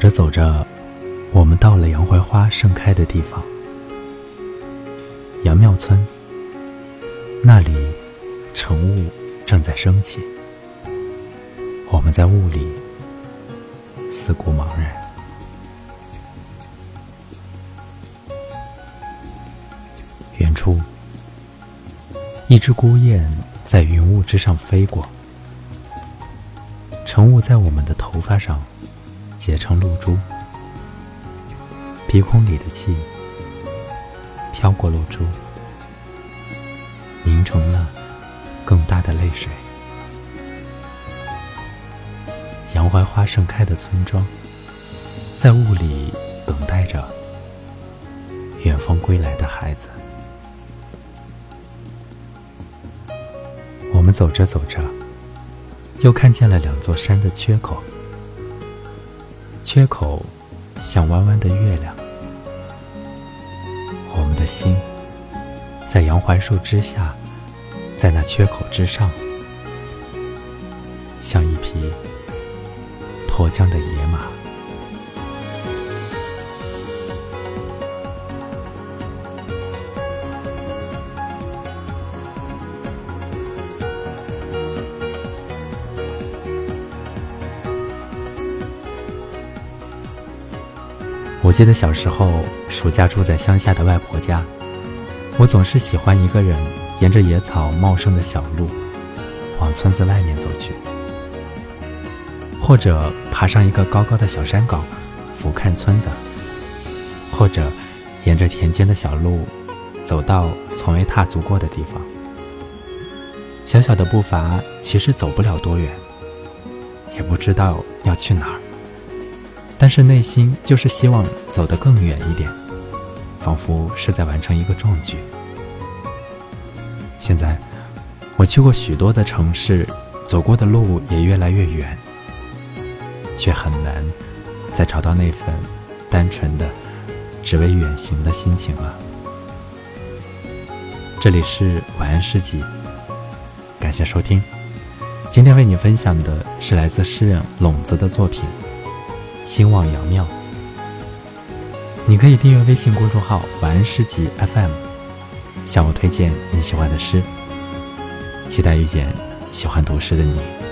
走着走着，我们到了杨槐花盛开的地方——杨庙村。那里，晨雾正在升起。我们在雾里四顾茫然。远处，一只孤雁在云雾之上飞过。晨雾在我们的头发上结成露珠，鼻孔里的气飘过露珠，凝成了更大的泪水。杨槐花盛开的村庄，在雾里等待着远方归来的孩子。我们走着走着。又看见了两座山的缺口，缺口像弯弯的月亮。我们的心在杨槐树之下，在那缺口之上，像一匹脱缰的野马。我记得小时候，暑假住在乡下的外婆家，我总是喜欢一个人沿着野草茂盛的小路，往村子外面走去，或者爬上一个高高的小山岗，俯瞰村子，或者沿着田间的小路，走到从未踏足过的地方。小小的步伐其实走不了多远，也不知道要去哪儿。但是内心就是希望走得更远一点，仿佛是在完成一个壮举。现在，我去过许多的城市，走过的路也越来越远，却很难再找到那份单纯的只为远行的心情了。这里是晚安诗集，感谢收听。今天为你分享的是来自诗人笼子的作品。兴旺阳庙，你可以订阅微信公众号“晚安诗集 FM”，向我推荐你喜欢的诗。期待遇见喜欢读诗的你。